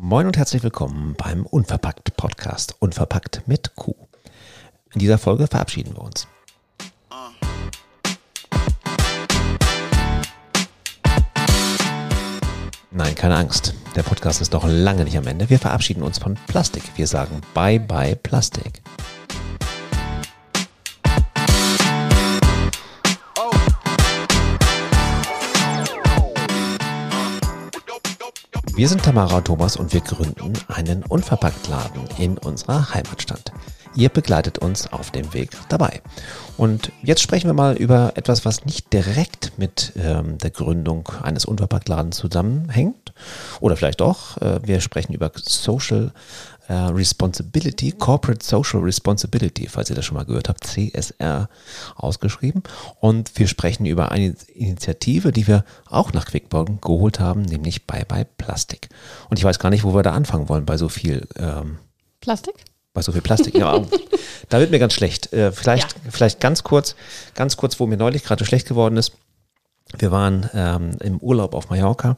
Moin und herzlich willkommen beim Unverpackt Podcast Unverpackt mit Q. In dieser Folge verabschieden wir uns. Nein, keine Angst. Der Podcast ist noch lange nicht am Ende. Wir verabschieden uns von Plastik. Wir sagen Bye bye Plastik. Wir sind Tamara und Thomas und wir gründen einen Unverpacktladen in unserer Heimatstadt. Ihr begleitet uns auf dem Weg dabei. Und jetzt sprechen wir mal über etwas, was nicht direkt mit ähm, der Gründung eines Unverpacktladens zusammenhängt. Oder vielleicht doch. Äh, wir sprechen über Social äh, Responsibility, Corporate Social Responsibility, falls ihr das schon mal gehört habt, CSR ausgeschrieben. Und wir sprechen über eine Initiative, die wir auch nach Quickborn geholt haben, nämlich Bye Bye Plastik. Und ich weiß gar nicht, wo wir da anfangen wollen bei so viel ähm, Plastik? Bei so viel Plastik, ja. da wird mir ganz schlecht. Äh, vielleicht, ja. vielleicht ganz kurz, ganz kurz, wo mir neulich gerade schlecht geworden ist. Wir waren ähm, im Urlaub auf Mallorca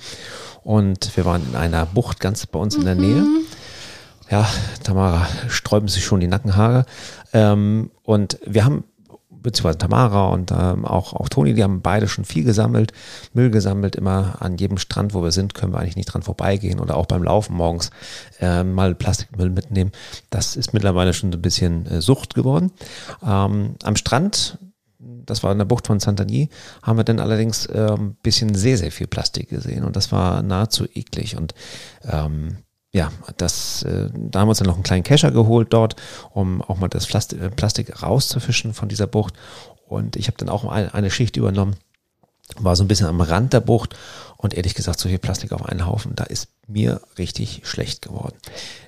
und wir waren in einer Bucht ganz bei uns in der Nähe. Mhm. Ja, Tamara sträuben sich schon die Nackenhaare. Ähm, und wir haben beziehungsweise Tamara und ähm, auch, auch Toni, die haben beide schon viel gesammelt, Müll gesammelt, immer an jedem Strand, wo wir sind, können wir eigentlich nicht dran vorbeigehen oder auch beim Laufen morgens äh, mal Plastikmüll mitnehmen. Das ist mittlerweile schon ein bisschen äh, Sucht geworden. Ähm, am Strand, das war in der Bucht von Santagny, haben wir dann allerdings ein ähm, bisschen sehr, sehr viel Plastik gesehen und das war nahezu eklig. Und ähm, ja, das, äh, da haben wir uns dann noch einen kleinen Kescher geholt dort, um auch mal das Plastik, äh, Plastik rauszufischen von dieser Bucht. Und ich habe dann auch eine, eine Schicht übernommen, war so ein bisschen am Rand der Bucht und ehrlich gesagt, so viel Plastik auf einen Haufen, da ist mir richtig schlecht geworden.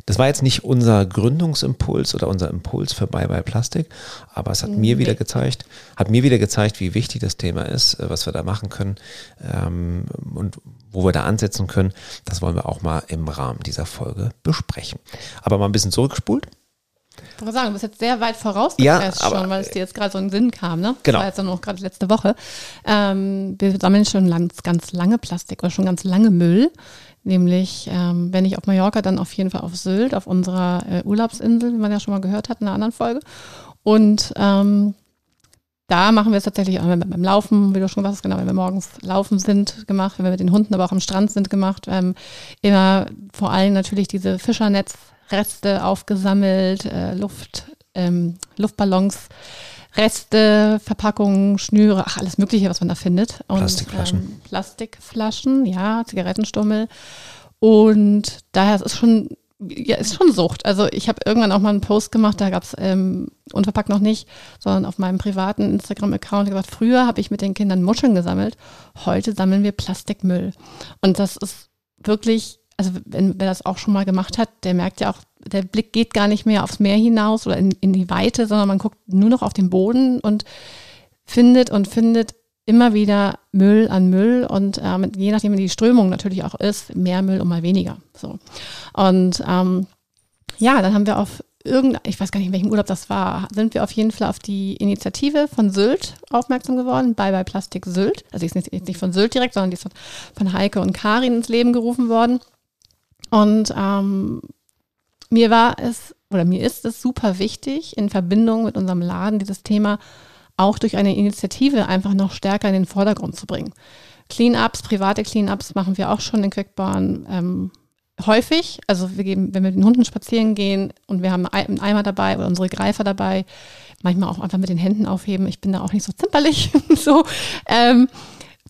Das war jetzt nicht unser Gründungsimpuls oder unser Impuls für Bye Bye Plastik, aber es hat nee. mir wieder gezeigt, hat mir wieder gezeigt, wie wichtig das Thema ist, äh, was wir da machen können ähm, und wo wir da ansetzen können. Das wollen wir auch mal im Rahmen dieser Folge besprechen. Aber mal ein bisschen zurückgespult. Ich wollte sagen, du bist jetzt sehr weit voraus ja, schon, weil es dir jetzt gerade so in den Sinn kam, ne? Genau. Das war jetzt dann auch gerade letzte Woche. Ähm, wir sammeln schon ganz, ganz lange Plastik oder schon ganz lange Müll. Nämlich, ähm, wenn nicht auf Mallorca, dann auf jeden Fall auf Sylt, auf unserer äh, Urlaubsinsel, wie man ja schon mal gehört hat in einer anderen Folge. Und ähm, da machen wir es tatsächlich auch beim Laufen, wie du schon gesagt genau, wenn wir morgens laufen sind, gemacht, wenn wir mit den Hunden aber auch am Strand sind, gemacht. Ähm, immer vor allem natürlich diese Fischernetzreste aufgesammelt, äh, Luft, ähm, Luftballons, Reste, Verpackungen, Schnüre, ach, alles Mögliche, was man da findet. Und, Plastikflaschen. Ähm, Plastikflaschen, ja, Zigarettenstummel. Und daher ist es schon ja, ist schon Sucht. Also ich habe irgendwann auch mal einen Post gemacht, da gab es ähm, unverpackt noch nicht, sondern auf meinem privaten Instagram-Account gesagt, früher habe ich mit den Kindern Muscheln gesammelt, heute sammeln wir Plastikmüll. Und das ist wirklich, also wenn wer das auch schon mal gemacht hat, der merkt ja auch, der Blick geht gar nicht mehr aufs Meer hinaus oder in, in die Weite, sondern man guckt nur noch auf den Boden und findet und findet immer wieder Müll an Müll und ähm, je nachdem, wie die Strömung natürlich auch ist, mehr Müll und mal weniger. So. Und ähm, ja, dann haben wir auf irgendein, ich weiß gar nicht, in welchem Urlaub das war, sind wir auf jeden Fall auf die Initiative von Sylt aufmerksam geworden, Bye Bye Plastik Sylt. Also die ist nicht, nicht von Sylt direkt, sondern die ist von Heike und Karin ins Leben gerufen worden. Und ähm, mir war es, oder mir ist es super wichtig, in Verbindung mit unserem Laden dieses Thema auch durch eine Initiative einfach noch stärker in den Vordergrund zu bringen. Cleanups, private Cleanups machen wir auch schon in Quickborn ähm, häufig. Also wir geben, wenn wir mit den Hunden spazieren gehen und wir haben einen Eimer dabei oder unsere Greifer dabei, manchmal auch einfach mit den Händen aufheben. Ich bin da auch nicht so zimperlich. so, ähm,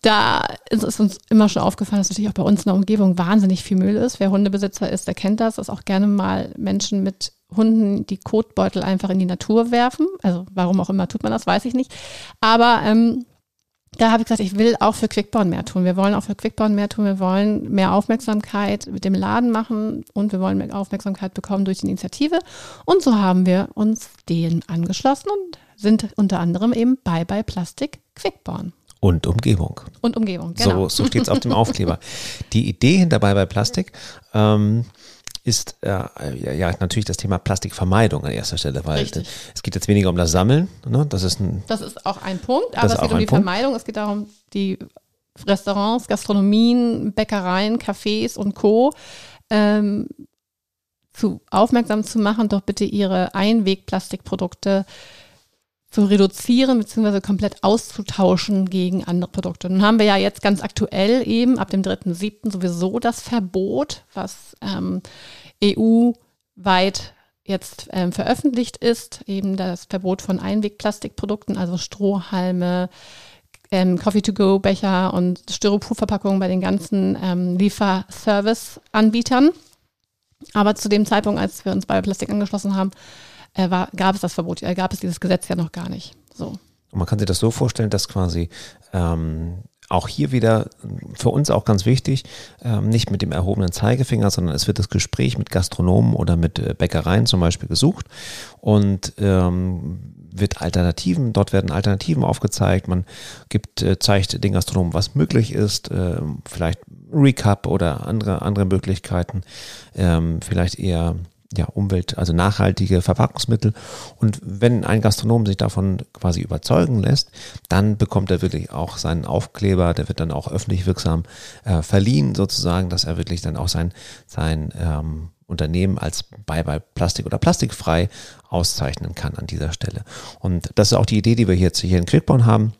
da ist uns immer schon aufgefallen, dass natürlich auch bei uns in der Umgebung wahnsinnig viel Müll ist. Wer Hundebesitzer ist, der kennt das, dass auch gerne mal Menschen mit Hunden die Kotbeutel einfach in die Natur werfen. Also warum auch immer tut man das, weiß ich nicht. Aber ähm, da habe ich gesagt, ich will auch für Quickborn mehr tun. Wir wollen auch für Quickborn mehr tun. Wir wollen mehr Aufmerksamkeit mit dem Laden machen und wir wollen mehr Aufmerksamkeit bekommen durch die Initiative. Und so haben wir uns denen angeschlossen und sind unter anderem eben Bye Bye Plastik Quickborn. Und Umgebung. Und Umgebung, genau. So, so steht es auf dem Aufkleber. Die Idee hinter Bye Bye Plastik ähm, ist äh, ja, ja, natürlich das Thema Plastikvermeidung an erster Stelle, weil Richtig. es geht jetzt weniger um das Sammeln. Ne? Das, ist ein, das ist auch ein Punkt, aber es geht um die Punkt. Vermeidung. Es geht darum, die Restaurants, Gastronomien, Bäckereien, Cafés und Co. ähm, zu aufmerksam zu machen, doch bitte ihre Einwegplastikprodukte zu reduzieren bzw. komplett auszutauschen gegen andere Produkte. Nun haben wir ja jetzt ganz aktuell eben ab dem 3.7. sowieso das Verbot, was ähm, EU-weit jetzt ähm, veröffentlicht ist, eben das Verbot von Einwegplastikprodukten, also Strohhalme, ähm, Coffee-to-go-Becher und Styroporverpackungen bei den ganzen ähm, Lieferservice-Anbietern. Aber zu dem Zeitpunkt, als wir uns bei Plastik angeschlossen haben, äh, war, gab es das Verbot, äh, gab es dieses Gesetz ja noch gar nicht. So. Und man kann sich das so vorstellen, dass quasi ähm, auch hier wieder für uns auch ganz wichtig, ähm, nicht mit dem erhobenen Zeigefinger, sondern es wird das Gespräch mit Gastronomen oder mit äh, Bäckereien zum Beispiel gesucht und ähm, wird Alternativen, dort werden Alternativen aufgezeigt, man gibt, äh, zeigt den Gastronomen, was möglich ist, äh, vielleicht Recap oder andere, andere Möglichkeiten, ähm, vielleicht eher ja, Umwelt, also nachhaltige Verpackungsmittel. Und wenn ein Gastronom sich davon quasi überzeugen lässt, dann bekommt er wirklich auch seinen Aufkleber, der wird dann auch öffentlich wirksam äh, verliehen, sozusagen, dass er wirklich dann auch sein, sein ähm, Unternehmen als Bye Bye Plastik oder plastikfrei auszeichnen kann an dieser Stelle. Und das ist auch die Idee, die wir jetzt hier in Quickborn haben.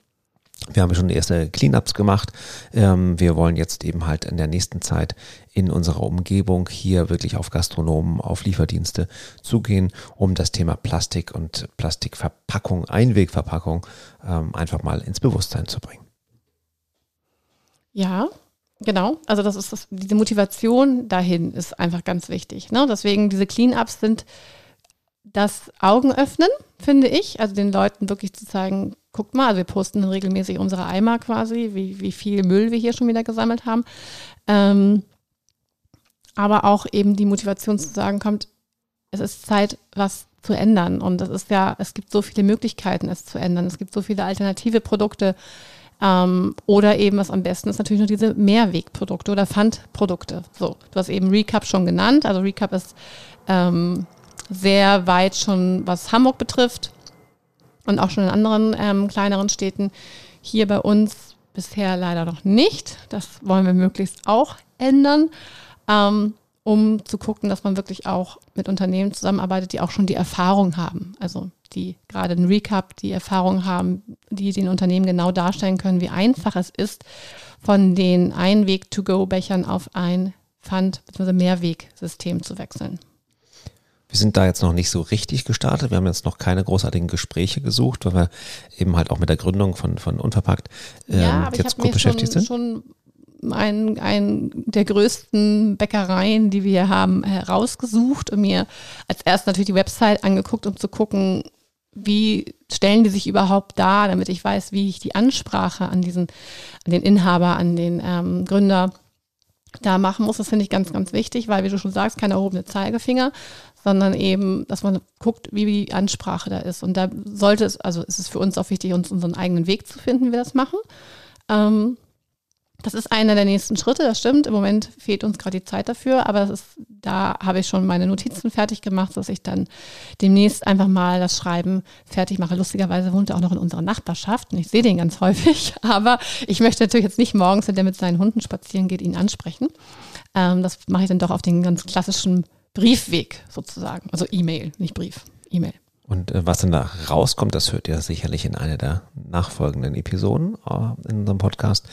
Wir haben schon erste Cleanups gemacht. Ähm, wir wollen jetzt eben halt in der nächsten Zeit in unserer Umgebung hier wirklich auf Gastronomen, auf Lieferdienste zugehen, um das Thema Plastik und Plastikverpackung, Einwegverpackung ähm, einfach mal ins Bewusstsein zu bringen. Ja, genau. Also das ist das, diese Motivation dahin ist einfach ganz wichtig. Ne? Deswegen diese Cleanups sind das Augenöffnen, finde ich. Also den Leuten wirklich zu zeigen, guckt mal, also wir posten regelmäßig unsere Eimer quasi, wie, wie viel Müll wir hier schon wieder gesammelt haben. Ähm, aber auch eben die Motivation zu sagen, kommt, es ist Zeit, was zu ändern. Und es ist ja, es gibt so viele Möglichkeiten, es zu ändern. Es gibt so viele alternative Produkte. Ähm, oder eben, was am besten ist, natürlich noch diese Mehrwegprodukte oder Pfandprodukte. So, du hast eben Recap schon genannt. Also Recap ist ähm, sehr weit schon, was Hamburg betrifft und auch schon in anderen ähm, kleineren Städten. Hier bei uns bisher leider noch nicht. Das wollen wir möglichst auch ändern, ähm, um zu gucken, dass man wirklich auch mit Unternehmen zusammenarbeitet, die auch schon die Erfahrung haben. Also die gerade ein Recap, die Erfahrung haben, die den Unternehmen genau darstellen können, wie einfach es ist, von den Einweg-to-go-Bechern auf ein Pfand- bzw. Mehrwegsystem zu wechseln. Wir sind da jetzt noch nicht so richtig gestartet. Wir haben jetzt noch keine großartigen Gespräche gesucht, weil wir eben halt auch mit der Gründung von, von Unverpackt ähm, ja, jetzt gut beschäftigt schon, sind. Schon ein, ein der größten Bäckereien, die wir hier haben, herausgesucht und mir als erst natürlich die Website angeguckt, um zu gucken, wie stellen die sich überhaupt dar, damit ich weiß, wie ich die Ansprache an diesen, an den Inhaber, an den ähm, Gründer da machen muss. Das finde ich ganz, ganz wichtig, weil, wie du schon sagst, keine erhobene Zeigefinger, sondern eben, dass man guckt, wie die Ansprache da ist. Und da sollte es, also ist es für uns auch wichtig, uns unseren eigenen Weg zu finden, wie wir das machen. Ähm, das ist einer der nächsten Schritte, das stimmt. Im Moment fehlt uns gerade die Zeit dafür, aber ist, da habe ich schon meine Notizen fertig gemacht, dass ich dann demnächst einfach mal das Schreiben fertig mache. Lustigerweise wohnt er auch noch in unserer Nachbarschaft und ich sehe den ganz häufig, aber ich möchte natürlich jetzt nicht morgens, wenn der mit seinen Hunden spazieren geht, ihn ansprechen. Ähm, das mache ich dann doch auf den ganz klassischen Briefweg sozusagen. Also E-Mail, nicht Brief, E-Mail. Und äh, was dann da rauskommt, das hört ihr sicherlich in einer der nachfolgenden Episoden äh, in unserem Podcast.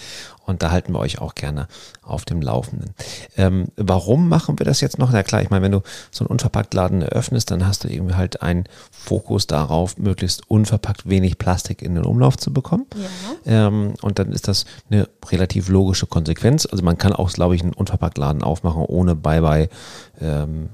Und da halten wir euch auch gerne auf dem Laufenden. Ähm, warum machen wir das jetzt noch? Na klar, ich meine, wenn du so einen Unverpacktladen eröffnest, dann hast du irgendwie halt einen Fokus darauf, möglichst unverpackt wenig Plastik in den Umlauf zu bekommen. Ja. Ähm, und dann ist das eine relativ logische Konsequenz. Also man kann auch, glaube ich, einen Unverpacktladen aufmachen, ohne Bye-bye ähm,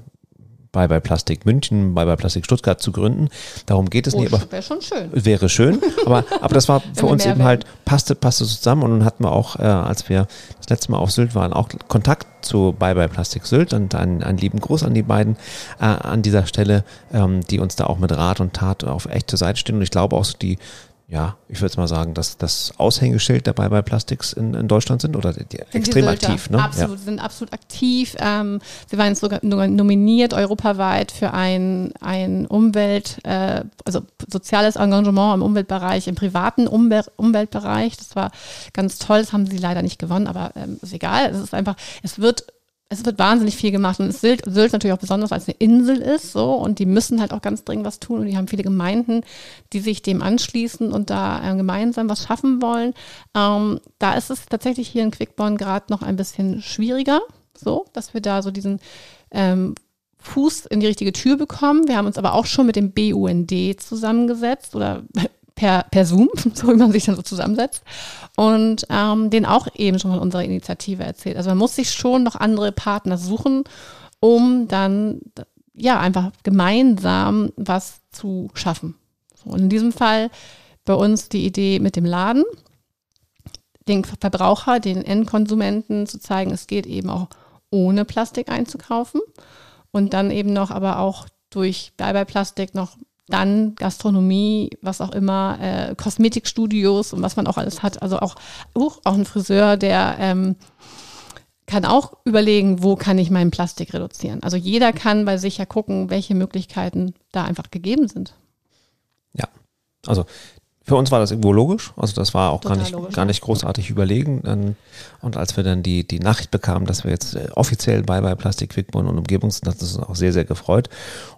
bei bei Plastik München, bei bei Plastik Stuttgart zu gründen. Darum geht es oh, nicht. Aber wäre schon schön. Wäre schön, aber, aber das war für uns eben halt, passte, passte zusammen und dann hatten wir auch, äh, als wir das letzte Mal auf Sylt waren, auch Kontakt zu Bye Bye Plastik Sylt und einen, einen lieben Gruß an die beiden äh, an dieser Stelle, ähm, die uns da auch mit Rat und Tat auf echte Seite stehen und ich glaube auch so die ja, ich würde mal sagen, dass das Aushängeschild dabei bei Plastics in, in Deutschland sind oder die, sind extrem die aktiv. Ne? Absolut, ja. sind absolut aktiv. Ähm, sie waren jetzt sogar nominiert europaweit für ein, ein Umwelt, äh, also soziales Engagement im Umweltbereich, im privaten Umwel Umweltbereich. Das war ganz toll, das haben sie leider nicht gewonnen, aber ähm, ist egal. Es ist einfach, es wird es wird wahnsinnig viel gemacht und Sylt, Sylt natürlich auch besonders als eine Insel ist, so und die müssen halt auch ganz dringend was tun und die haben viele Gemeinden, die sich dem anschließen und da äh, gemeinsam was schaffen wollen. Ähm, da ist es tatsächlich hier in Quickborn gerade noch ein bisschen schwieriger, so, dass wir da so diesen ähm, Fuß in die richtige Tür bekommen. Wir haben uns aber auch schon mit dem BUND zusammengesetzt oder per, per Zoom, so wie man sich dann so zusammensetzt. Und ähm, den auch eben schon von unserer Initiative erzählt. Also man muss sich schon noch andere Partner suchen, um dann ja einfach gemeinsam was zu schaffen. So, und in diesem Fall bei uns die Idee mit dem Laden, den Verbraucher, den Endkonsumenten zu zeigen, es geht eben auch ohne Plastik einzukaufen und dann eben noch aber auch durch Bye-bye-Plastik noch dann Gastronomie, was auch immer, äh, Kosmetikstudios und was man auch alles hat. Also auch, uh, auch ein Friseur, der ähm, kann auch überlegen, wo kann ich meinen Plastik reduzieren. Also jeder kann bei sich ja gucken, welche Möglichkeiten da einfach gegeben sind. Ja, also für uns war das irgendwo logisch. Also das war auch gar nicht, logisch, gar nicht großartig überlegen. Und als wir dann die, die Nachricht bekamen, dass wir jetzt äh, offiziell bei bei Plastik, Quickborn und Umgebungs, das ist uns auch sehr, sehr gefreut.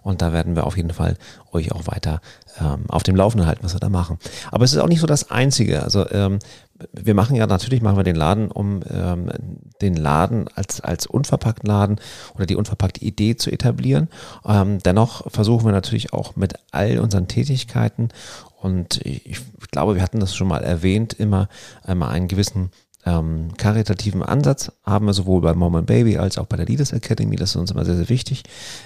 Und da werden wir auf jeden Fall euch auch weiter ähm, auf dem Laufenden halten, was wir da machen. Aber es ist auch nicht so das Einzige. Also ähm, wir machen ja natürlich, machen wir den Laden, um ähm, den Laden als, als unverpackten Laden oder die unverpackte Idee zu etablieren. Ähm, dennoch versuchen wir natürlich auch mit all unseren Tätigkeiten und ich glaube, wir hatten das schon mal erwähnt, immer einmal einen gewissen ähm, karitativen Ansatz haben wir sowohl bei Mom and Baby als auch bei der Leaders Academy. Das ist uns immer sehr, sehr wichtig,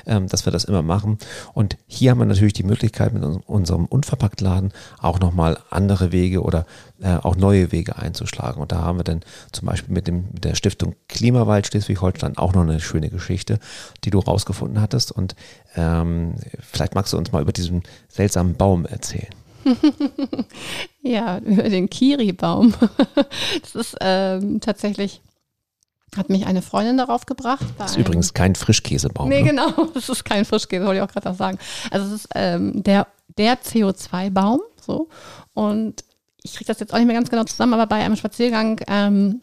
ähm, dass wir das immer machen. Und hier haben wir natürlich die Möglichkeit, mit unserem Unverpacktladen auch nochmal andere Wege oder äh, auch neue Wege einzuschlagen. Und da haben wir dann zum Beispiel mit, dem, mit der Stiftung Klimawald Schleswig-Holstein auch noch eine schöne Geschichte, die du rausgefunden hattest. Und ähm, vielleicht magst du uns mal über diesen seltsamen Baum erzählen. ja, über den Kiri-Baum. Das ist ähm, tatsächlich, hat mich eine Freundin darauf gebracht. Das ist übrigens kein Frischkäsebaum. Nee, ne? genau, das ist kein Frischkäse, wollte ich auch gerade noch sagen. Also es ist ähm, der, der CO2-Baum, so. Und ich kriege das jetzt auch nicht mehr ganz genau zusammen, aber bei einem Spaziergang ähm,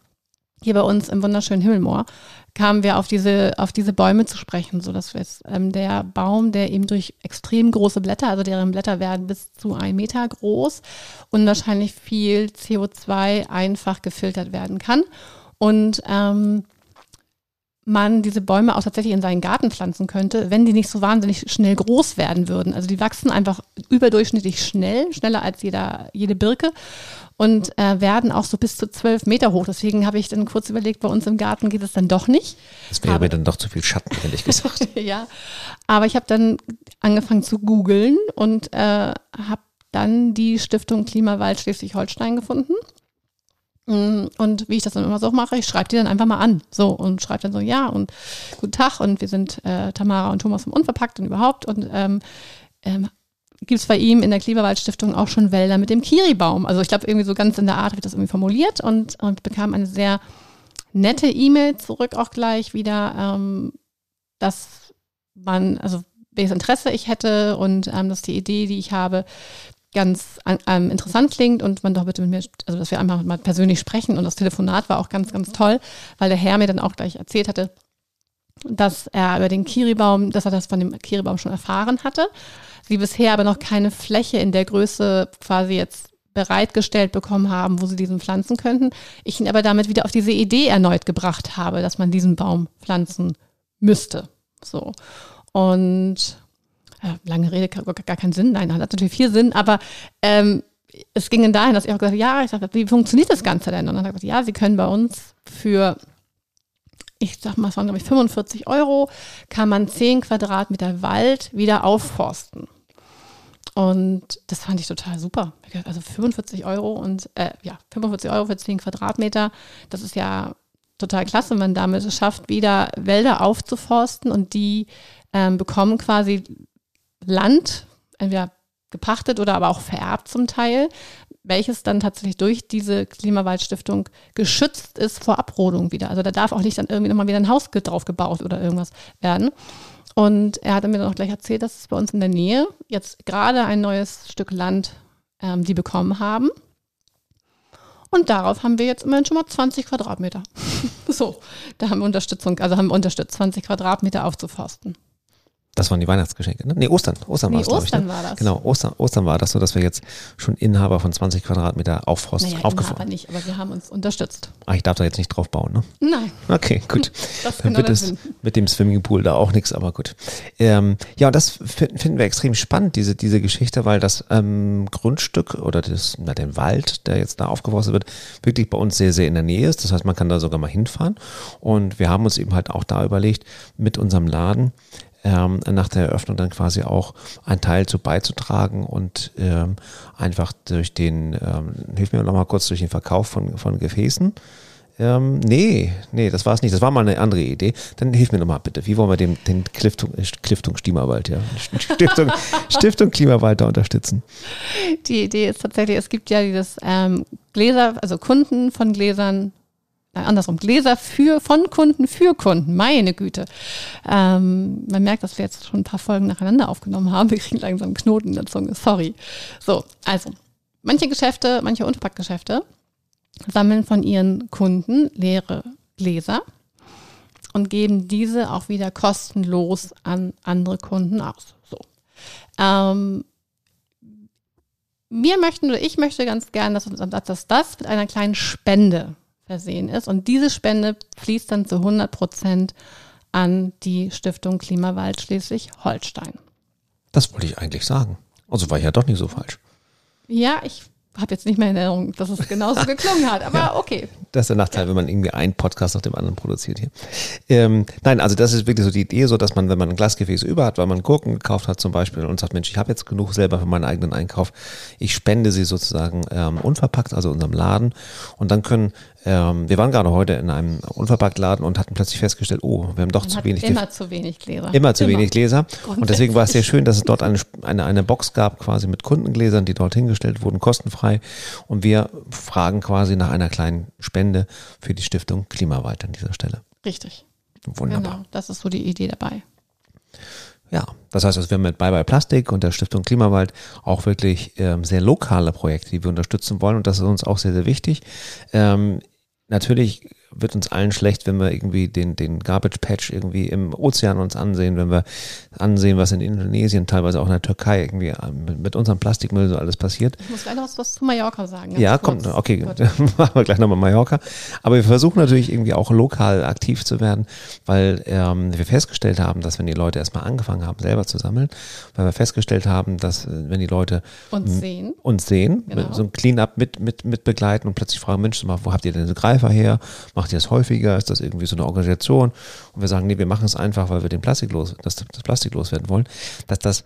hier bei uns im wunderschönen Himmelmoor kamen wir auf diese, auf diese Bäume zu sprechen, so dass wir jetzt, ähm, der Baum, der eben durch extrem große Blätter, also deren Blätter werden bis zu ein Meter groß und wahrscheinlich viel CO2 einfach gefiltert werden kann. Und ähm, man diese Bäume auch tatsächlich in seinen Garten pflanzen könnte, wenn die nicht so wahnsinnig schnell groß werden würden. Also die wachsen einfach überdurchschnittlich schnell, schneller als jeder, jede Birke und äh, werden auch so bis zu zwölf Meter hoch. Deswegen habe ich dann kurz überlegt, bei uns im Garten geht es dann doch nicht. Das wäre mir dann doch zu viel Schatten, ehrlich gesagt. ja, aber ich habe dann angefangen zu googeln und äh, habe dann die Stiftung Klimawald Schleswig-Holstein gefunden. Mm, und wie ich das dann immer so mache, ich schreibe die dann einfach mal an. So und schreibe dann so, ja und guten Tag und wir sind äh, Tamara und Thomas vom Unverpackt und überhaupt und ähm, ähm, gibt es bei ihm in der Kleberwald-Stiftung auch schon Wälder mit dem Kiribaum. Also ich glaube, irgendwie so ganz in der Art wird das irgendwie formuliert und, und bekam eine sehr nette E-Mail zurück auch gleich wieder, ähm, dass man, also welches Interesse ich hätte und ähm, dass die Idee, die ich habe, ganz ähm, interessant klingt und man doch bitte mit mir, also dass wir einfach mal persönlich sprechen und das Telefonat war auch ganz, ganz toll, weil der Herr mir dann auch gleich erzählt hatte, dass er über den Kiribaum, dass er das von dem Kiribaum schon erfahren hatte sie bisher aber noch keine Fläche in der Größe quasi jetzt bereitgestellt bekommen haben, wo sie diesen pflanzen könnten. Ich ihn aber damit wieder auf diese Idee erneut gebracht habe, dass man diesen Baum pflanzen müsste. So. Und lange Rede, gar, keinen Sinn. Nein, hat natürlich viel Sinn, aber ähm, es ging dann dahin, dass ich auch gesagt habe, ja, ich sage, wie funktioniert das Ganze denn? Und dann habe ich gesagt, ja, Sie können bei uns für ich sag mal, es waren glaube ich 45 Euro, kann man 10 Quadratmeter Wald wieder aufforsten. Und das fand ich total super. Also 45 Euro und äh, ja, 45 Euro für 10 Quadratmeter, das ist ja total klasse, wenn man damit es schafft, wieder Wälder aufzuforsten und die ähm, bekommen quasi Land, entweder gepachtet oder aber auch vererbt zum Teil, welches dann tatsächlich durch diese Klimawaldstiftung geschützt ist vor Abrodung wieder. Also da darf auch nicht dann irgendwie nochmal wieder ein Haus drauf gebaut oder irgendwas werden. Und er hat mir dann auch gleich erzählt, dass es bei uns in der Nähe jetzt gerade ein neues Stück Land ähm, die bekommen haben. Und darauf haben wir jetzt immerhin schon mal 20 Quadratmeter. so, da haben wir Unterstützung, also haben wir unterstützt, 20 Quadratmeter aufzuforsten. Das waren die Weihnachtsgeschenke, ne? Nee, Ostern. Ostern Nee, war es, glaube ich. Ostern Ne? war das. Genau, Ostern, Ostern war das so, dass wir jetzt schon Inhaber von 20 Quadratmeter Aufforst Naja, aufgefahren aber nicht, aber wir haben uns unterstützt. Ah, ich darf da jetzt nicht drauf bauen, ne? Nein, Okay, gut. das Dann genau wird es mit dem Swimmingpool da auch nichts, aber gut. Ähm, ja, und das finden, finden wir extrem spannend, diese, diese Geschichte, weil das ähm, Grundstück oder das, na, den Wald, der jetzt da aufgeforstet wird, wirklich bei uns sehr, sehr in der Nähe ist. Das heißt, man kann da sogar mal hinfahren. Und wir haben uns eben halt auch da überlegt, mit unserem Laden ähm, nach der Eröffnung dann quasi auch einen Teil zu beizutragen und ähm, einfach durch den, ähm, hilf mir noch mal kurz, durch den Verkauf von, von Gefäßen. Ähm, nee, nee, das war es nicht. Das war mal eine andere Idee. Dann hilf mir noch mal bitte. Wie wollen wir den, den Kliftung, äh, Kliftung Klimawald, ja? Stiftung, Stiftung Klimawald da unterstützen? Die Idee ist tatsächlich, es gibt ja dieses ähm, Gläser, also Kunden von Gläsern, andersrum, Gläser für, von Kunden für Kunden, meine Güte. Ähm, man merkt, dass wir jetzt schon ein paar Folgen nacheinander aufgenommen haben. Wir kriegen langsam Knoten in der Zunge, sorry. So, also, manche Geschäfte, manche Unterpackgeschäfte sammeln von ihren Kunden leere Gläser und geben diese auch wieder kostenlos an andere Kunden aus. So. Ähm, wir möchten oder ich möchte ganz gern, dass, dass das mit einer kleinen Spende versehen ist. Und diese Spende fließt dann zu 100 Prozent an die Stiftung Klimawald Schleswig-Holstein. Das wollte ich eigentlich sagen. Also war ich ja doch nicht so falsch. Ja, ich habe jetzt nicht mehr in Erinnerung, dass es genauso geklungen hat, aber okay. Das ist der Nachteil, wenn man irgendwie einen Podcast nach dem anderen produziert hier. Ähm, nein, also das ist wirklich so die Idee, so dass man, wenn man ein Glasgefäß über hat, weil man Gurken gekauft hat zum Beispiel und sagt, Mensch, ich habe jetzt genug selber für meinen eigenen Einkauf, ich spende sie sozusagen ähm, unverpackt, also unserem Laden und dann können, ähm, wir waren gerade heute in einem Unverpacktladen und hatten plötzlich festgestellt, oh, wir haben doch Man zu wenig immer zu wenig Gläser. Immer zu wenig Gläser. Und deswegen war es sehr schön, dass es dort eine, eine, eine Box gab, quasi mit Kundengläsern, die dort hingestellt wurden, kostenfrei. Und wir fragen quasi nach einer kleinen Spende für die Stiftung Klimawald an dieser Stelle. Richtig. Wunderbar. Genau, das ist so die Idee dabei. Ja, das heißt, also wir mit Bye Bye Plastik und der Stiftung Klimawald auch wirklich ähm, sehr lokale Projekte, die wir unterstützen wollen. Und das ist uns auch sehr, sehr wichtig. Ähm, natürlich wird uns allen schlecht, wenn wir irgendwie den, den Garbage Patch irgendwie im Ozean uns ansehen, wenn wir ansehen, was in Indonesien, teilweise auch in der Türkei irgendwie ähm, mit, mit unserem Plastikmüll so alles passiert. Ich muss gleich noch was, was zu Mallorca sagen. Ja, kurz. kommt, okay, machen wir gleich nochmal Mallorca. Aber wir versuchen natürlich irgendwie auch lokal aktiv zu werden, weil ähm, wir festgestellt haben, dass wenn die Leute erstmal angefangen haben, selber zu sammeln, weil wir festgestellt haben, dass äh, wenn die Leute Und sehen. uns sehen, Genau. so ein Clean-up mit, mit, mit begleiten und plötzlich fragen, Mensch, wo habt ihr denn diese Greifer her? Macht ihr das häufiger? Ist das irgendwie so eine Organisation? Und wir sagen, nee, wir machen es einfach, weil wir den Plastik los, das, das Plastik loswerden wollen, dass das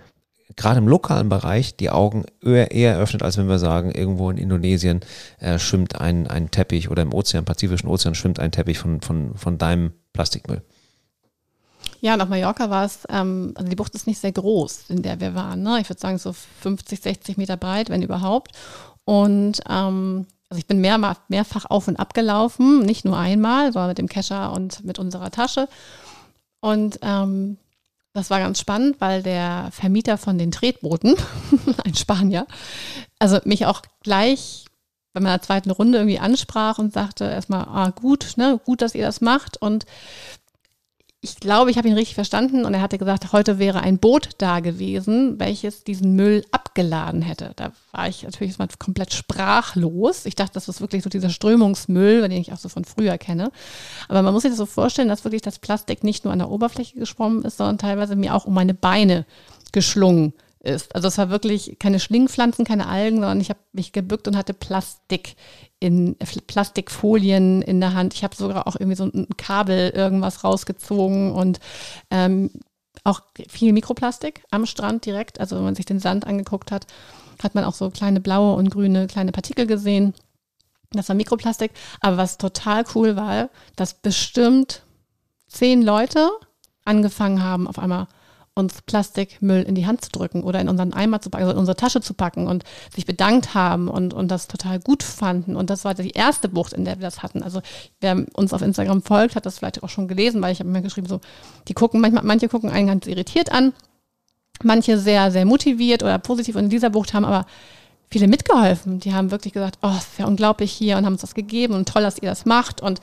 gerade im lokalen Bereich die Augen eher, eher öffnet, als wenn wir sagen, irgendwo in Indonesien äh, schwimmt ein, ein Teppich oder im Ozean, Pazifischen Ozean schwimmt ein Teppich von, von, von deinem Plastikmüll. Ja, auf Mallorca war es, ähm, also die Bucht ist nicht sehr groß, in der wir waren. Ne? Ich würde sagen so 50, 60 Meter breit, wenn überhaupt. Und ähm, also ich bin mehr, mehrfach auf und ab gelaufen, nicht nur einmal, sondern mit dem Kescher und mit unserer Tasche. Und ähm, das war ganz spannend, weil der Vermieter von den Tretbooten, ein Spanier, also mich auch gleich bei meiner zweiten Runde irgendwie ansprach und sagte erstmal, ah gut, ne, gut, dass ihr das macht. Und ich glaube, ich habe ihn richtig verstanden und er hatte gesagt, heute wäre ein Boot da gewesen, welches diesen Müll abgeladen hätte. Da war ich natürlich mal komplett sprachlos. Ich dachte, das ist wirklich so dieser Strömungsmüll, den ich auch so von früher kenne. Aber man muss sich das so vorstellen, dass wirklich das Plastik nicht nur an der Oberfläche geschwommen ist, sondern teilweise mir auch um meine Beine geschlungen ist. Also es war wirklich keine Schlingpflanzen, keine Algen, sondern ich habe mich gebückt und hatte Plastik in Plastikfolien in der Hand. Ich habe sogar auch irgendwie so ein Kabel irgendwas rausgezogen und ähm, auch viel Mikroplastik am Strand direkt. Also wenn man sich den Sand angeguckt hat, hat man auch so kleine blaue und grüne kleine Partikel gesehen. Das war Mikroplastik. Aber was total cool war, dass bestimmt zehn Leute angefangen haben, auf einmal uns Plastikmüll in die Hand zu drücken oder in unseren Eimer zu packen, also in unsere Tasche zu packen und sich bedankt haben und, und das total gut fanden. Und das war die erste Bucht, in der wir das hatten. Also wer uns auf Instagram folgt, hat das vielleicht auch schon gelesen, weil ich habe mir geschrieben, so, die gucken, manchmal, manche gucken einen ganz irritiert an, manche sehr, sehr motiviert oder positiv. Und in dieser Bucht haben aber viele mitgeholfen. Die haben wirklich gesagt, oh, es ist ja unglaublich hier und haben uns das gegeben und toll, dass ihr das macht. Und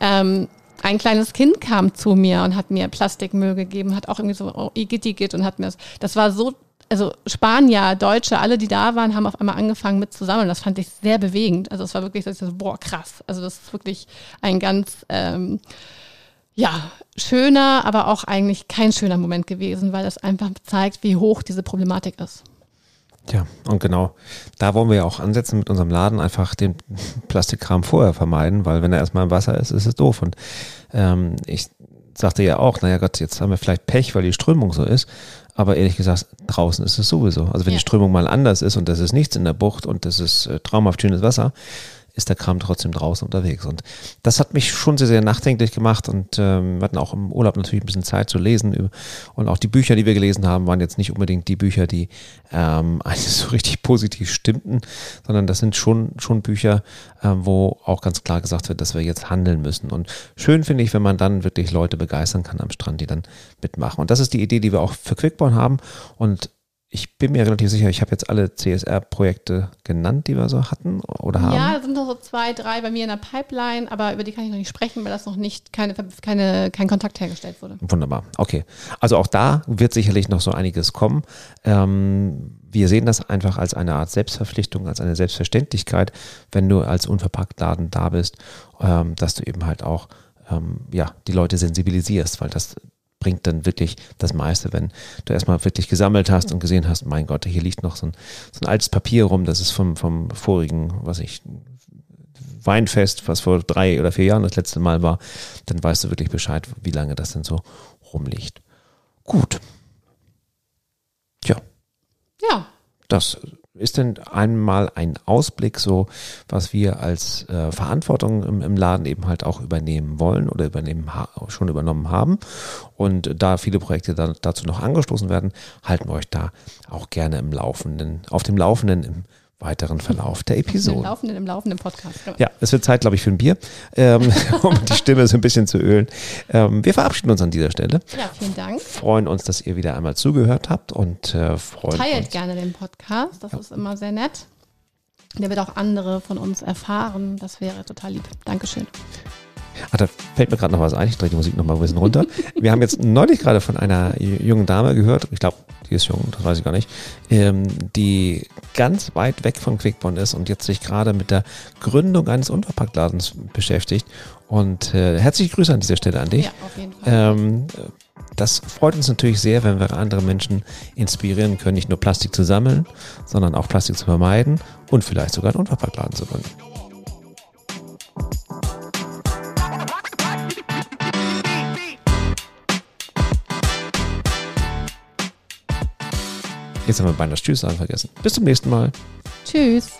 ähm, ein kleines Kind kam zu mir und hat mir Plastikmüll gegeben, hat auch irgendwie so, oh, Igitt, Igitt und hat mir das, das war so, also Spanier, Deutsche, alle, die da waren, haben auf einmal angefangen mit zu sammeln. Das fand ich sehr bewegend. Also es war wirklich, so, boah, krass. Also das ist wirklich ein ganz, ähm, ja, schöner, aber auch eigentlich kein schöner Moment gewesen, weil das einfach zeigt, wie hoch diese Problematik ist. Ja, und genau, da wollen wir ja auch ansetzen mit unserem Laden, einfach den Plastikkram vorher vermeiden, weil wenn er erstmal im Wasser ist, ist es doof. Und ähm, ich sagte ja auch, naja Gott, jetzt haben wir vielleicht Pech, weil die Strömung so ist. Aber ehrlich gesagt, draußen ist es sowieso. Also wenn ja. die Strömung mal anders ist und das ist nichts in der Bucht und das ist äh, traumhaft schönes Wasser, ist der Kram trotzdem draußen unterwegs. Und das hat mich schon sehr, sehr nachdenklich gemacht und ähm, wir hatten auch im Urlaub natürlich ein bisschen Zeit zu lesen. Und auch die Bücher, die wir gelesen haben, waren jetzt nicht unbedingt die Bücher, die ähm, eigentlich so richtig positiv stimmten, sondern das sind schon, schon Bücher, äh, wo auch ganz klar gesagt wird, dass wir jetzt handeln müssen. Und schön finde ich, wenn man dann wirklich Leute begeistern kann am Strand, die dann mitmachen. Und das ist die Idee, die wir auch für Quickborn haben. Und ich bin mir relativ sicher, ich habe jetzt alle CSR-Projekte genannt, die wir so hatten oder haben. Ja, sind noch so zwei, drei bei mir in der Pipeline, aber über die kann ich noch nicht sprechen, weil das noch nicht keine, keine, kein Kontakt hergestellt wurde. Wunderbar, okay. Also auch da wird sicherlich noch so einiges kommen. Ähm, wir sehen das einfach als eine Art Selbstverpflichtung, als eine Selbstverständlichkeit, wenn du als Unverpacktladen da bist, ähm, dass du eben halt auch ähm, ja, die Leute sensibilisierst, weil das bringt dann wirklich das meiste, wenn du erstmal wirklich gesammelt hast und gesehen hast, mein Gott, hier liegt noch so ein, so ein altes Papier rum, das ist vom, vom vorigen, was ich, Weinfest, was vor drei oder vier Jahren das letzte Mal war, dann weißt du wirklich Bescheid, wie lange das denn so rumliegt. Gut. Tja. Ja. Das ist denn einmal ein Ausblick, so was wir als äh, Verantwortung im, im, Laden eben halt auch übernehmen wollen oder übernehmen schon übernommen haben. Und da viele Projekte da, dazu noch angestoßen werden, halten wir euch da auch gerne im Laufenden, auf dem Laufenden im weiteren Verlauf der Episode. Im laufenden, im laufenden Podcast. Ja, es wird Zeit, glaube ich, für ein Bier, ähm, um die Stimme so ein bisschen zu ölen. Ähm, wir verabschieden uns an dieser Stelle. Ja, vielen Dank. Freuen uns, dass ihr wieder einmal zugehört habt und äh, freuen Teilt uns. gerne den Podcast, das ja. ist immer sehr nett. Der wird auch andere von uns erfahren. Das wäre total lieb. Dankeschön. Ach, da fällt mir gerade noch was ein. Ich drehe die Musik noch mal ein bisschen runter. Wir haben jetzt neulich gerade von einer jungen Dame gehört. Ich glaube, die ist jung, das weiß ich gar nicht. Ähm, die ganz weit weg von Quickborn ist und jetzt sich gerade mit der Gründung eines Unverpacktladens beschäftigt. Und äh, herzliche Grüße an dieser Stelle an dich. Ja, auf jeden Fall. Ähm, das freut uns natürlich sehr, wenn wir andere Menschen inspirieren können, nicht nur Plastik zu sammeln, sondern auch Plastik zu vermeiden und vielleicht sogar einen Unverpacktladen zu gründen. Jetzt haben wir beinahe das Tschüss sagen vergessen. Bis zum nächsten Mal. Tschüss.